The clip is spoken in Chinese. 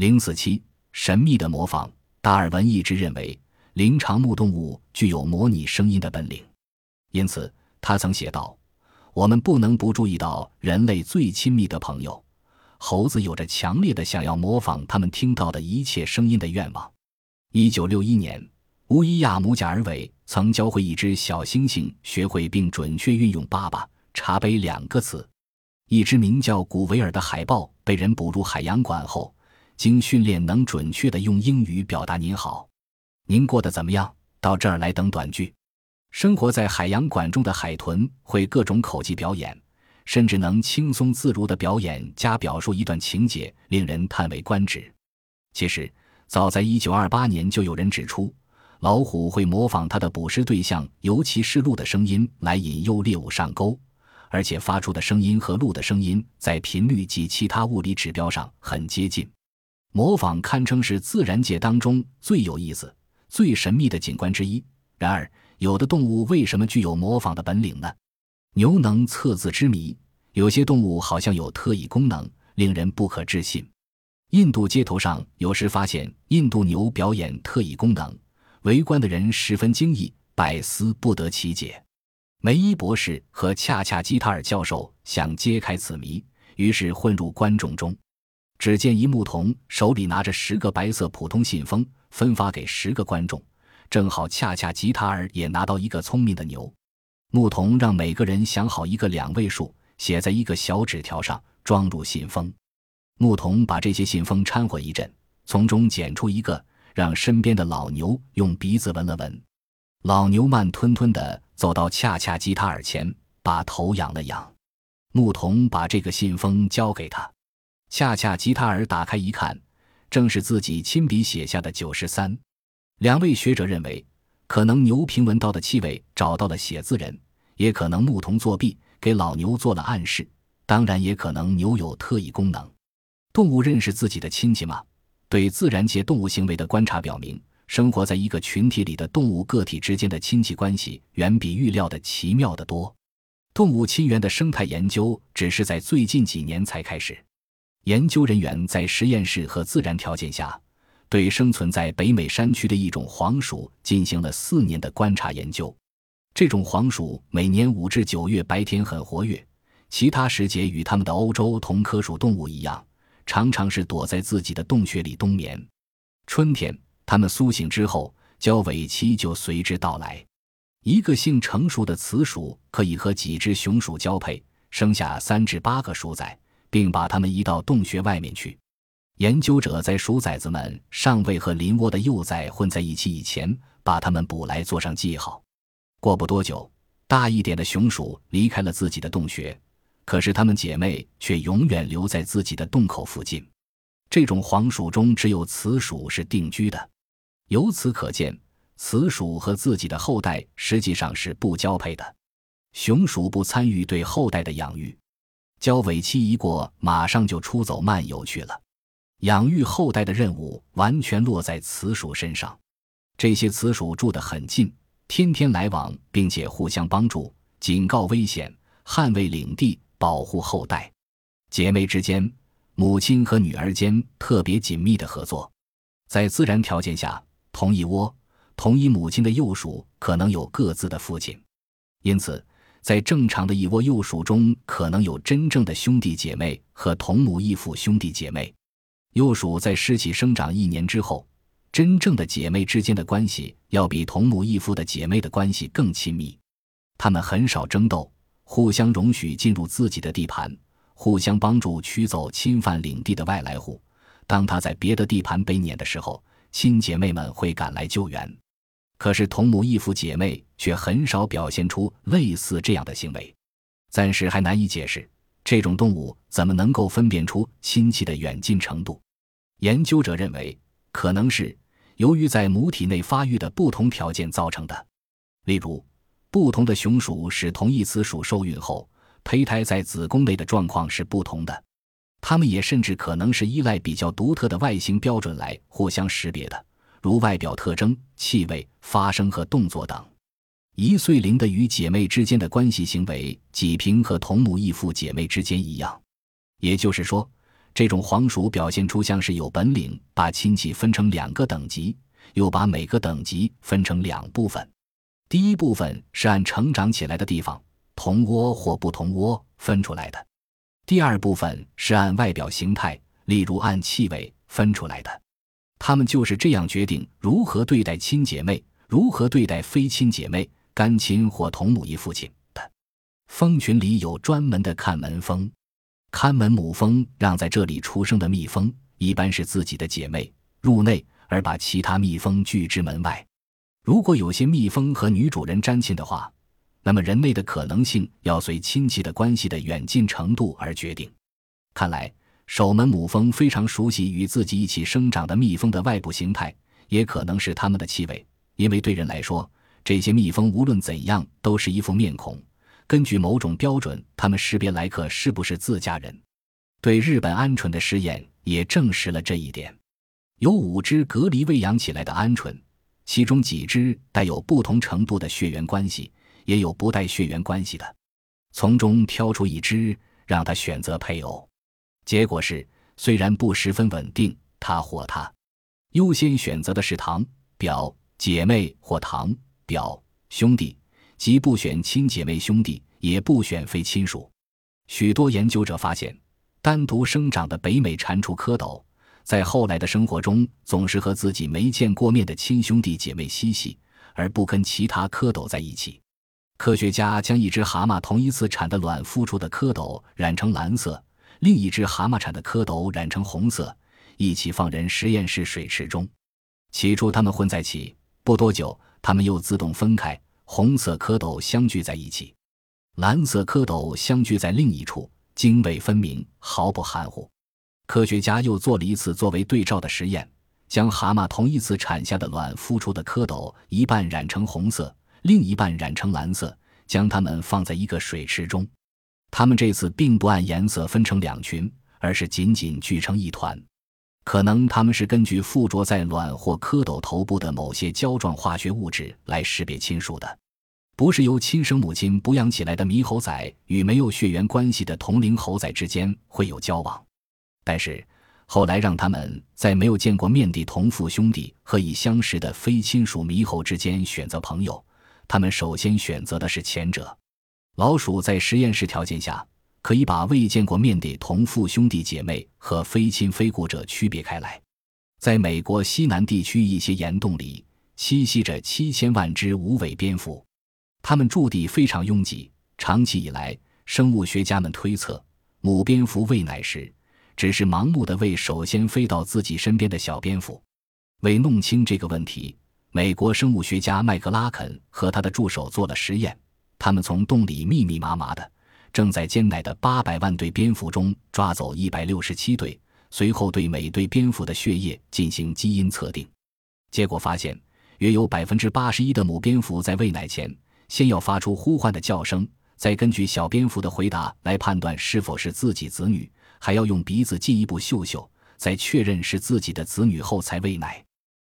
零四七神秘的模仿。达尔文一直认为灵长目动物具有模拟声音的本领，因此他曾写道：“我们不能不注意到人类最亲密的朋友猴子有着强烈的想要模仿他们听到的一切声音的愿望。”一九六一年，乌伊亚姆贾尔韦曾教会一只小猩猩学会并准确运用“爸爸”“茶杯”两个词。一只名叫古维尔的海豹被人捕入海洋馆后。经训练，能准确地用英语表达“您好，您过得怎么样？到这儿来”等短句。生活在海洋馆中的海豚会各种口技表演，甚至能轻松自如地表演加表述一段情节，令人叹为观止。其实，早在1928年，就有人指出，老虎会模仿它的捕食对象，尤其是鹿的声音，来引诱猎物上钩，而且发出的声音和鹿的声音在频率及其他物理指标上很接近。模仿堪称是自然界当中最有意思、最神秘的景观之一。然而，有的动物为什么具有模仿的本领呢？牛能测字之谜，有些动物好像有特异功能，令人不可置信。印度街头上有时发现印度牛表演特异功能，围观的人十分惊异，百思不得其解。梅伊博士和恰恰基塔尔教授想揭开此谜，于是混入观众中。只见一牧童手里拿着十个白色普通信封，分发给十个观众，正好恰恰吉塔尔也拿到一个聪明的牛。牧童让每个人想好一个两位数，写在一个小纸条上，装入信封。牧童把这些信封掺和一阵，从中捡出一个，让身边的老牛用鼻子闻了闻。老牛慢吞吞地走到恰恰吉塔尔前，把头仰了仰。牧童把这个信封交给他。恰恰吉塔尔打开一看，正是自己亲笔写下的九十三。两位学者认为，可能牛平闻到的气味找到了写字人，也可能牧童作弊给老牛做了暗示，当然也可能牛有特异功能。动物认识自己的亲戚吗？对自然界动物行为的观察表明，生活在一个群体里的动物个体之间的亲戚关系远比预料的奇妙得多。动物亲缘的生态研究只是在最近几年才开始。研究人员在实验室和自然条件下，对生存在北美山区的一种黄鼠进行了四年的观察研究。这种黄鼠每年五至九月白天很活跃，其他时节与它们的欧洲同科属动物一样，常常是躲在自己的洞穴里冬眠。春天，它们苏醒之后，交尾期就随之到来。一个性成熟的雌鼠可以和几只雄鼠交配，生下三至八个鼠崽。并把它们移到洞穴外面去。研究者在鼠崽子们尚未和邻窝的幼崽混在一起以前，把它们捕来做上记号。过不多久，大一点的雄鼠离开了自己的洞穴，可是它们姐妹却永远留在自己的洞口附近。这种黄鼠中只有雌鼠是定居的。由此可见，雌鼠和自己的后代实际上是不交配的。雄鼠不参与对后代的养育。交尾期一过，马上就出走漫游去了。养育后代的任务完全落在雌鼠身上。这些雌鼠住得很近，天天来往，并且互相帮助、警告危险、捍卫领地、保护后代。姐妹之间，母亲和女儿间特别紧密的合作。在自然条件下，同一窝、同一母亲的幼鼠可能有各自的父亲，因此。在正常的一窝幼鼠中，可能有真正的兄弟姐妹和同母异父兄弟姐妹。幼鼠在尸体生长一年之后，真正的姐妹之间的关系要比同母异父的姐妹的关系更亲密。它们很少争斗，互相容许进入自己的地盘，互相帮助驱走侵犯领地的外来户。当它在别的地盘被撵的时候，亲姐妹们会赶来救援。可是同母异父姐妹却很少表现出类似这样的行为，暂时还难以解释这种动物怎么能够分辨出亲戚的远近程度。研究者认为，可能是由于在母体内发育的不同条件造成的。例如，不同的雄鼠使同一雌鼠受孕后，胚胎在子宫内的状况是不同的。它们也甚至可能是依赖比较独特的外形标准来互相识别的。如外表特征、气味、发声和动作等，一岁龄的与姐妹之间的关系行为，几平和同母异父姐妹之间一样。也就是说，这种黄鼠表现出像是有本领把亲戚分成两个等级，又把每个等级分成两部分。第一部分是按成长起来的地方，同窝或不同窝分出来的；第二部分是按外表形态，例如按气味分出来的。他们就是这样决定如何对待亲姐妹，如何对待非亲姐妹、干亲或同母异父亲的。蜂群里有专门的看门蜂，看门母蜂让在这里出生的蜜蜂，一般是自己的姐妹，入内，而把其他蜜蜂拒之门外。如果有些蜜蜂和女主人沾亲的话，那么人类的可能性要随亲戚的关系的远近程度而决定。看来，守门母蜂非常熟悉与自己一起生长的蜜蜂的外部形态，也可能是它们的气味，因为对人来说，这些蜜蜂无论怎样都是一副面孔。根据某种标准，它们识别来客是不是自家人。对日本鹌鹑的实验也证实了这一点。有五只隔离喂养起来的鹌鹑。其中几只带有不同程度的血缘关系，也有不带血缘关系的，从中挑出一只让他选择配偶。结果是，虽然不十分稳定，他或他优先选择的是堂表姐妹或堂表兄弟，即不选亲姐妹兄弟，也不选非亲属。许多研究者发现，单独生长的北美蟾蜍蝌蚪。在后来的生活中，总是和自己没见过面的亲兄弟姐妹嬉戏，而不跟其他蝌蚪在一起。科学家将一只蛤蟆同一次产的卵孵出的蝌蚪染成蓝色，另一只蛤蟆产的蝌蚪染成红色，一起放人实验室水池中。起初它们混在一起，不多久它们又自动分开，红色蝌蚪相聚在一起，蓝色蝌蚪相聚在另一处，泾渭分明，毫不含糊。科学家又做了一次作为对照的实验，将蛤蟆同一次产下的卵孵出的蝌蚪一半染成红色，另一半染成蓝色，将它们放在一个水池中。它们这次并不按颜色分成两群，而是紧紧聚成一团。可能它们是根据附着在卵或蝌蚪头部的某些胶状化学物质来识别亲属的，不是由亲生母亲哺养起来的猕猴仔与没有血缘关系的同龄猴仔之间会有交往。但是，后来让他们在没有见过面的同父兄弟和已相识的非亲属猕猴之间选择朋友，他们首先选择的是前者。老鼠在实验室条件下可以把未见过面的同父兄弟姐妹和非亲非故者区别开来。在美国西南地区一些岩洞里栖息着七千万只无尾蝙蝠，它们驻地非常拥挤。长期以来，生物学家们推测，母蝙蝠喂奶时。只是盲目的为首先飞到自己身边的小蝙蝠。为弄清这个问题，美国生物学家麦克拉肯和他的助手做了实验。他们从洞里密密麻麻的正在煎奶的八百万对蝙蝠中抓走一百六十七对，随后对每对蝙蝠的血液进行基因测定。结果发现，约有百分之八十一的母蝙蝠在喂奶前先要发出呼唤的叫声，再根据小蝙蝠的回答来判断是否是自己子女。还要用鼻子进一步嗅嗅，在确认是自己的子女后才喂奶。